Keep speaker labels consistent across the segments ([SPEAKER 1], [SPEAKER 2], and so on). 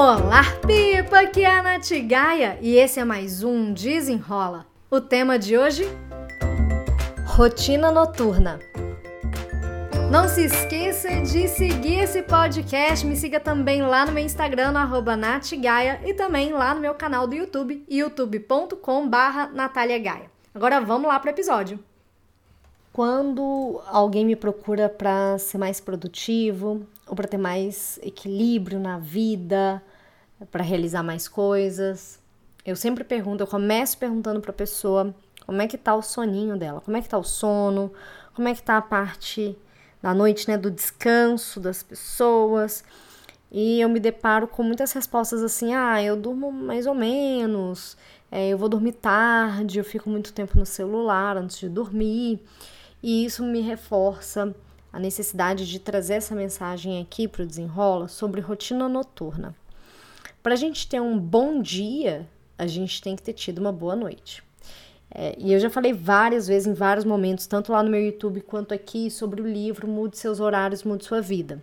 [SPEAKER 1] Olá, Pipa! Aqui é a Nath Gaia e esse é mais um Desenrola. O tema de hoje? Rotina noturna. Não se esqueça de seguir esse podcast. Me siga também lá no meu Instagram, no natgaia, e também lá no meu canal do YouTube, youtube.com barra Agora vamos lá para o episódio. Quando alguém me procura para ser mais produtivo ou para ter mais equilíbrio na vida, para realizar mais coisas, eu sempre pergunto, eu começo perguntando para a pessoa como é que tá o soninho dela, como é que tá o sono, como é que tá a parte da noite, né, do descanso das pessoas. E eu me deparo com muitas respostas assim: ah, eu durmo mais ou menos, é, eu vou dormir tarde, eu fico muito tempo no celular antes de dormir. E isso me reforça a necessidade de trazer essa mensagem aqui para o Desenrola sobre rotina noturna. Para a gente ter um bom dia, a gente tem que ter tido uma boa noite. É, e eu já falei várias vezes, em vários momentos, tanto lá no meu YouTube quanto aqui, sobre o livro Mude Seus Horários, Mude Sua Vida.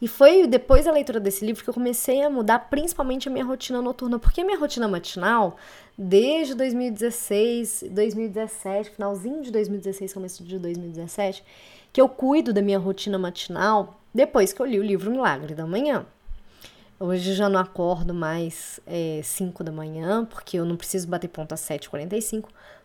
[SPEAKER 1] E foi depois da leitura desse livro que eu comecei a mudar principalmente a minha rotina noturna, porque a minha rotina matinal, desde 2016, 2017, finalzinho de 2016, começo de 2017, que eu cuido da minha rotina matinal depois que eu li o livro Milagre da Manhã. Hoje já não acordo mais 5 é, da manhã, porque eu não preciso bater ponto às 7h45,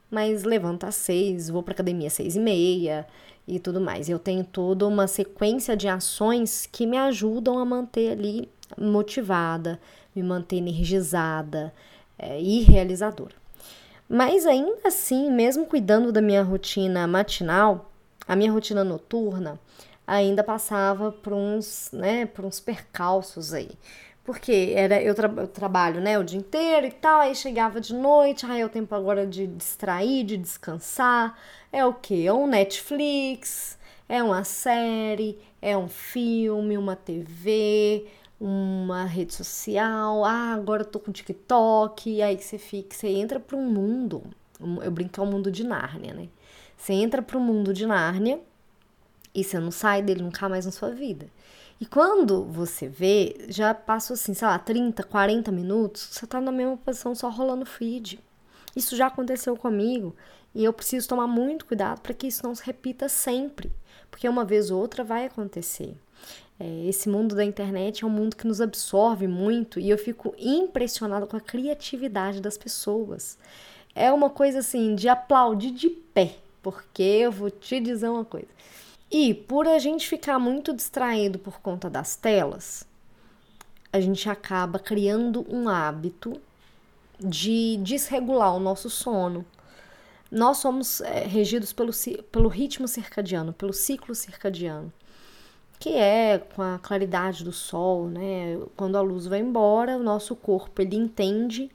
[SPEAKER 1] mas levanto às 6, vou para academia às 6 e meia e tudo mais. Eu tenho toda uma sequência de ações que me ajudam a manter ali motivada, me manter energizada é, e realizadora. Mas ainda assim, mesmo cuidando da minha rotina matinal, a minha rotina noturna, ainda passava por uns, né, por uns percalços aí. Porque era eu, tra eu, trabalho, né, o dia inteiro e tal, aí chegava de noite, aí é o tempo agora de distrair, de descansar. É o quê? É um Netflix, é uma série, é um filme, uma TV, uma rede social. Ah, agora eu tô com TikTok. E aí você fica, você entra para um mundo. Eu brinco é o mundo de Nárnia, né? Você entra para o mundo de Nárnia e você não sai dele nunca mais na sua vida. E quando você vê, já passou assim, sei lá, 30, 40 minutos, você tá na mesma posição só rolando feed. Isso já aconteceu comigo e eu preciso tomar muito cuidado para que isso não se repita sempre, porque uma vez ou outra vai acontecer. É, esse mundo da internet é um mundo que nos absorve muito e eu fico impressionada com a criatividade das pessoas. É uma coisa assim de aplaudir de pé, porque eu vou te dizer uma coisa. E por a gente ficar muito distraído por conta das telas, a gente acaba criando um hábito de desregular o nosso sono. Nós somos é, regidos pelo, pelo ritmo circadiano, pelo ciclo circadiano, que é com a claridade do sol, né? Quando a luz vai embora, o nosso corpo ele entende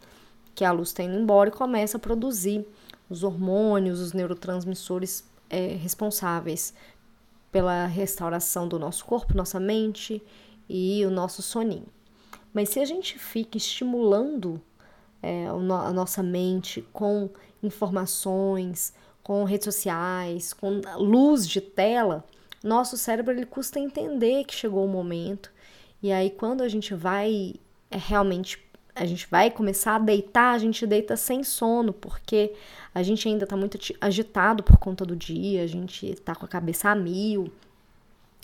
[SPEAKER 1] que a luz está indo embora e começa a produzir os hormônios, os neurotransmissores é, responsáveis pela restauração do nosso corpo, nossa mente e o nosso soninho. Mas se a gente fica estimulando é, a nossa mente com informações, com redes sociais, com luz de tela, nosso cérebro ele custa entender que chegou o momento. E aí quando a gente vai é, realmente a gente vai começar a deitar, a gente deita sem sono, porque a gente ainda está muito agitado por conta do dia, a gente está com a cabeça a mil,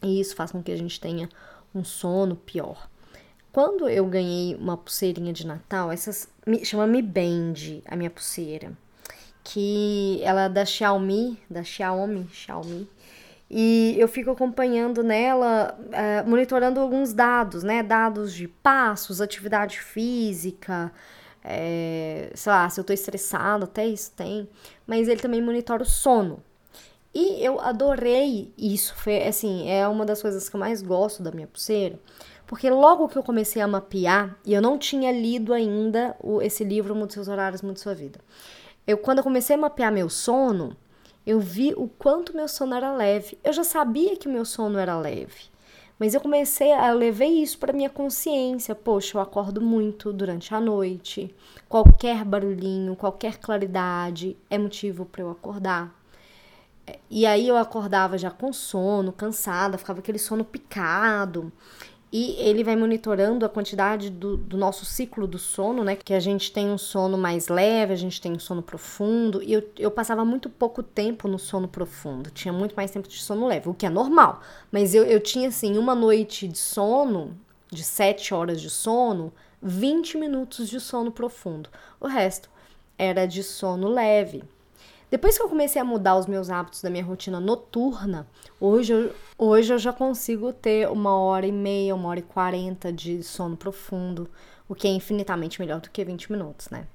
[SPEAKER 1] e isso faz com que a gente tenha um sono pior. Quando eu ganhei uma pulseirinha de Natal, essas chama Mi Band, a minha pulseira, que ela é da Xiaomi, da Xiaomi, Xiaomi, e eu fico acompanhando nela, uh, monitorando alguns dados, né? Dados de passos, atividade física, é, sei lá, se eu tô estressado, até isso tem. Mas ele também monitora o sono. E eu adorei isso, foi assim, é uma das coisas que eu mais gosto da minha pulseira, porque logo que eu comecei a mapear, e eu não tinha lido ainda o, esse livro Mude Seus Horários, Mude Sua Vida. Eu, quando eu comecei a mapear meu sono, eu vi o quanto meu sono era leve. Eu já sabia que o meu sono era leve, mas eu comecei a levei isso para minha consciência. Poxa, eu acordo muito durante a noite. Qualquer barulhinho, qualquer claridade é motivo para eu acordar. E aí eu acordava já com sono, cansada, ficava aquele sono picado. E ele vai monitorando a quantidade do, do, nosso ciclo do sono, né? Que a gente tem um sono mais leve, a gente tem um sono profundo. E eu, eu passava muito pouco tempo no sono profundo, tinha muito mais tempo de sono leve, o que é normal. Mas eu, eu tinha, assim, uma noite de sono, de 7 horas de sono, 20 minutos de sono profundo. O resto era de sono leve. Depois que eu comecei a mudar os meus hábitos da minha rotina noturna, hoje eu, hoje eu já consigo ter uma hora e meia, uma hora e quarenta de sono profundo, o que é infinitamente melhor do que 20 minutos, né?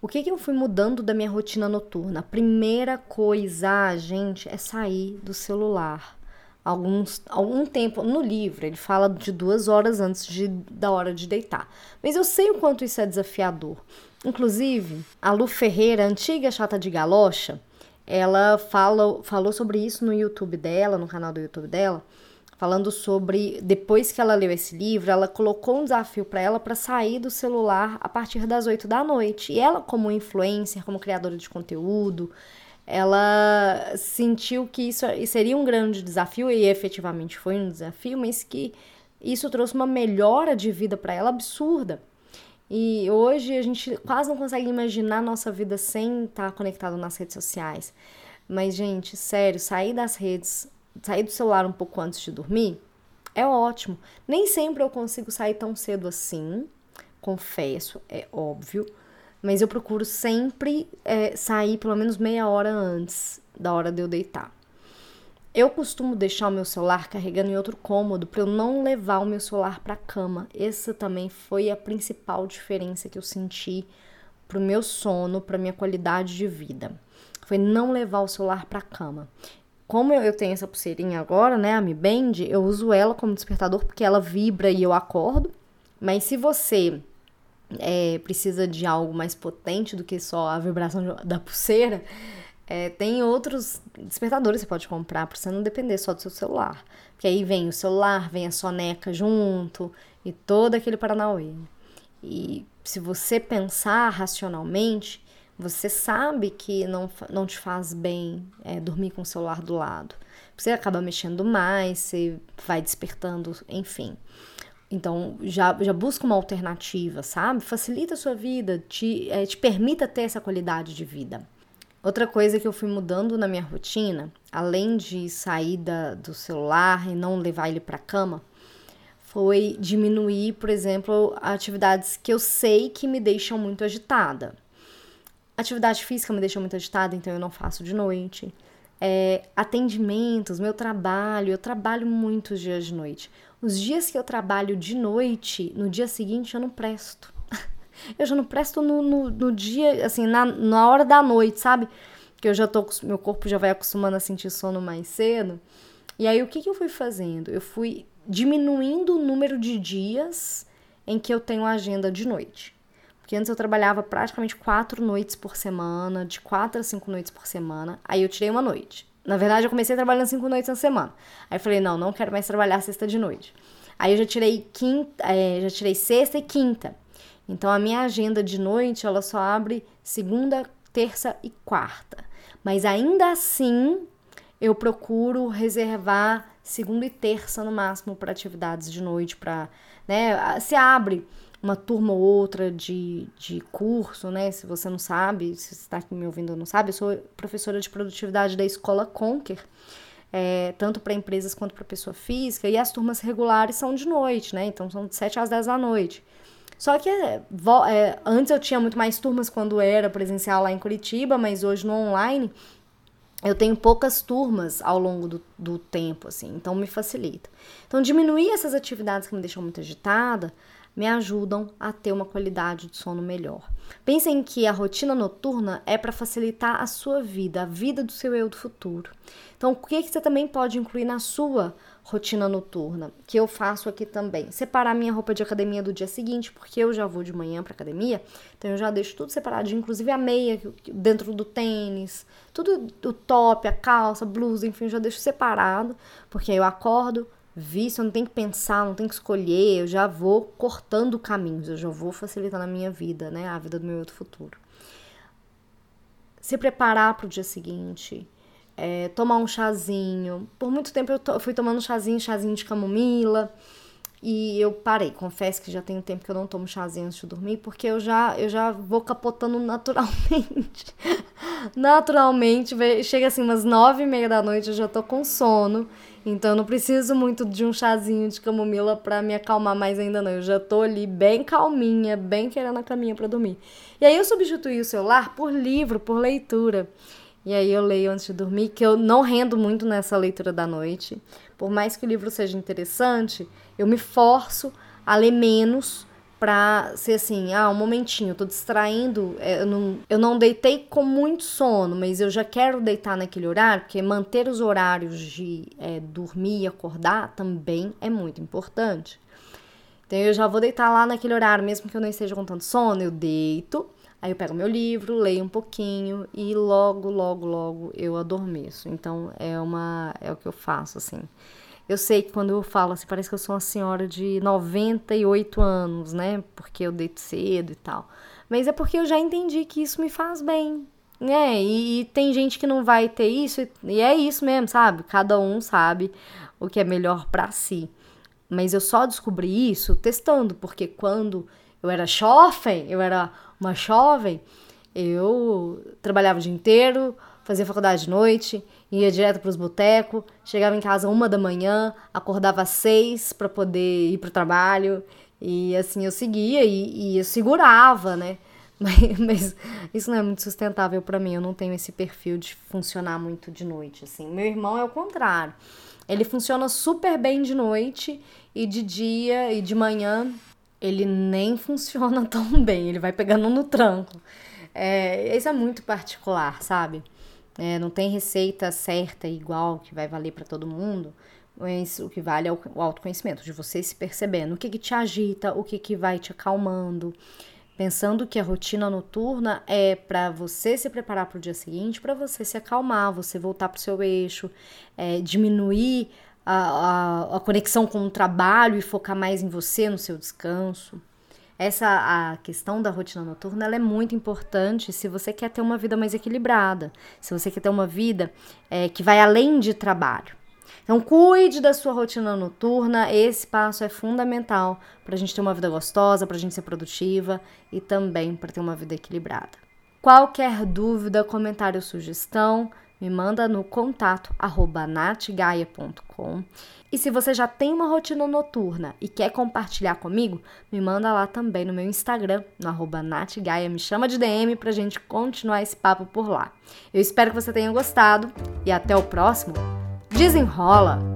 [SPEAKER 1] O que, que eu fui mudando da minha rotina noturna? A primeira coisa, gente, é sair do celular. Alguns, algum tempo no livro, ele fala de duas horas antes de, da hora de deitar. Mas eu sei o quanto isso é desafiador. Inclusive, a Lu Ferreira, antiga chata de galocha, ela fala, falou sobre isso no YouTube dela, no canal do YouTube dela, falando sobre depois que ela leu esse livro, ela colocou um desafio para ela para sair do celular a partir das 8 da noite. E ela, como influencer, como criadora de conteúdo, ela sentiu que isso seria um grande desafio e efetivamente foi um desafio, mas que isso trouxe uma melhora de vida para ela absurda. E hoje a gente quase não consegue imaginar nossa vida sem estar conectado nas redes sociais. Mas, gente, sério, sair das redes, sair do celular um pouco antes de dormir é ótimo. Nem sempre eu consigo sair tão cedo assim, confesso, é óbvio. Mas eu procuro sempre é, sair pelo menos meia hora antes da hora de eu deitar. Eu costumo deixar o meu celular carregando em outro cômodo para eu não levar o meu celular para a cama. Essa também foi a principal diferença que eu senti para o meu sono, para minha qualidade de vida. Foi não levar o celular para a cama. Como eu, tenho essa pulseirinha agora, né, a Mi Band, eu uso ela como despertador porque ela vibra e eu acordo. Mas se você é, precisa de algo mais potente do que só a vibração da pulseira, é, tem outros despertadores que você pode comprar para você não depender só do seu celular. Porque aí vem o celular, vem a soneca junto e todo aquele paranauê. E se você pensar racionalmente, você sabe que não, não te faz bem é, dormir com o celular do lado. Você acaba mexendo mais, você vai despertando, enfim. Então, já, já busca uma alternativa, sabe? Facilita a sua vida, te, é, te permita ter essa qualidade de vida. Outra coisa que eu fui mudando na minha rotina, além de sair da, do celular e não levar ele para cama, foi diminuir, por exemplo, atividades que eu sei que me deixam muito agitada. Atividade física me deixa muito agitada, então eu não faço de noite. É, atendimentos, meu trabalho, eu trabalho muitos dias de noite. Os dias que eu trabalho de noite, no dia seguinte eu não presto. Eu já não presto no, no, no dia, assim, na, na hora da noite, sabe? Que eu já tô, meu corpo já vai acostumando a sentir sono mais cedo. E aí, o que, que eu fui fazendo? Eu fui diminuindo o número de dias em que eu tenho agenda de noite. Porque antes eu trabalhava praticamente quatro noites por semana, de quatro a cinco noites por semana. Aí eu tirei uma noite. Na verdade, eu comecei trabalhando cinco noites na semana. Aí falei, não, não quero mais trabalhar sexta de noite. Aí eu já tirei quinta, é, já tirei sexta e quinta. Então a minha agenda de noite ela só abre segunda, terça e quarta. Mas ainda assim eu procuro reservar segunda e terça no máximo para atividades de noite para, né, se abre uma turma ou outra de, de curso, né? Se você não sabe, se está aqui me ouvindo não sabe, eu sou professora de produtividade da escola Conquer, é, tanto para empresas quanto para pessoa física, e as turmas regulares são de noite, né? Então são de 7 às 10 da noite. Só que é, é, antes eu tinha muito mais turmas quando era presencial lá em Curitiba, mas hoje no online eu tenho poucas turmas ao longo do, do tempo, assim, então me facilita. Então, diminuir essas atividades que me deixam muito agitada me ajudam a ter uma qualidade de sono melhor. Pensem que a rotina noturna é para facilitar a sua vida, a vida do seu eu do futuro. Então, o que, que você também pode incluir na sua rotina noturna, que eu faço aqui também. Separar minha roupa de academia do dia seguinte, porque eu já vou de manhã para academia, então eu já deixo tudo separado, inclusive a meia dentro do tênis, tudo o top, a calça, blusa, enfim, já deixo separado, porque eu acordo, visto, eu não tenho que pensar, não tenho que escolher, eu já vou cortando caminhos, eu já vou facilitando a minha vida, né, a vida do meu outro futuro. Se preparar para o dia seguinte, é, tomar um chazinho. Por muito tempo eu, to, fui tomando chazinho, chazinho de camomila, E eu parei, confesso que já tem um tempo que eu não tomo chazinho antes de dormir, porque eu já, eu já vou capotando naturalmente. naturalmente, chega assim umas nove e meia da noite, eu já tô com sono. Então eu não preciso muito de um chazinho de camomila para me acalmar mais ainda não. Eu já tô ali bem calminha, bem querendo a caminha para dormir. E aí eu substituí o celular por livro, por leitura. E aí eu leio antes de dormir, que eu não rendo muito nessa leitura da noite. Por mais que o livro seja interessante, eu me forço a ler menos pra ser assim, ah, um momentinho, tô distraindo, é, eu não, eu não deitei com muito sono, mas eu já quero deitar naquele horário, porque manter os horários de é, dormir e acordar também é muito importante. Então eu já vou deitar lá naquele horário, mesmo que eu não esteja com tanto sono, eu deito, aí eu pego meu livro, leio um pouquinho e logo, logo, logo eu adormeço. Então é uma é o que eu faço assim. Eu sei que quando eu falo assim, parece que eu sou uma senhora de 98 anos, né? Porque eu deito cedo e tal. Mas é porque eu já entendi que isso me faz bem, né? E, e tem gente que não vai ter isso, e é isso mesmo, sabe? Cada um sabe o que é melhor para si. Mas eu só descobri isso testando, porque quando eu era jovem, eu era uma jovem, eu trabalhava o dia inteiro, fazia faculdade de noite, ia direto para os botecos, chegava em casa uma da manhã, acordava às seis para poder ir para o trabalho, e assim eu seguia e, e eu segurava, né? Mas, mas, isso não é muito sustentável para mim, eu não tenho esse perfil de funcionar muito de noite, assim. Meu irmão é o contrário. Ele funciona super bem de noite e de dia e de manhã ele nem funciona tão bem, ele vai pegando no tranco. É, isso é muito particular, sabe? É, não tem receita certa igual que vai valer para todo mundo. Mas o que vale é o autoconhecimento, de você se percebendo o que, que te agita, o que, que vai te acalmando. Pensando que a rotina noturna é para você se preparar para o dia seguinte, para você se acalmar, você voltar para o seu eixo, é, diminuir a, a, a conexão com o trabalho e focar mais em você, no seu descanso. Essa a questão da rotina noturna ela é muito importante se você quer ter uma vida mais equilibrada, se você quer ter uma vida é, que vai além de trabalho. Então, cuide da sua rotina noturna, esse passo é fundamental para a gente ter uma vida gostosa, para a gente ser produtiva e também para ter uma vida equilibrada. Qualquer dúvida, comentário ou sugestão, me manda no contato natgaia.com. E se você já tem uma rotina noturna e quer compartilhar comigo, me manda lá também no meu Instagram, no arroba natgaia, me chama de DM pra gente continuar esse papo por lá. Eu espero que você tenha gostado e até o próximo. Desenrola!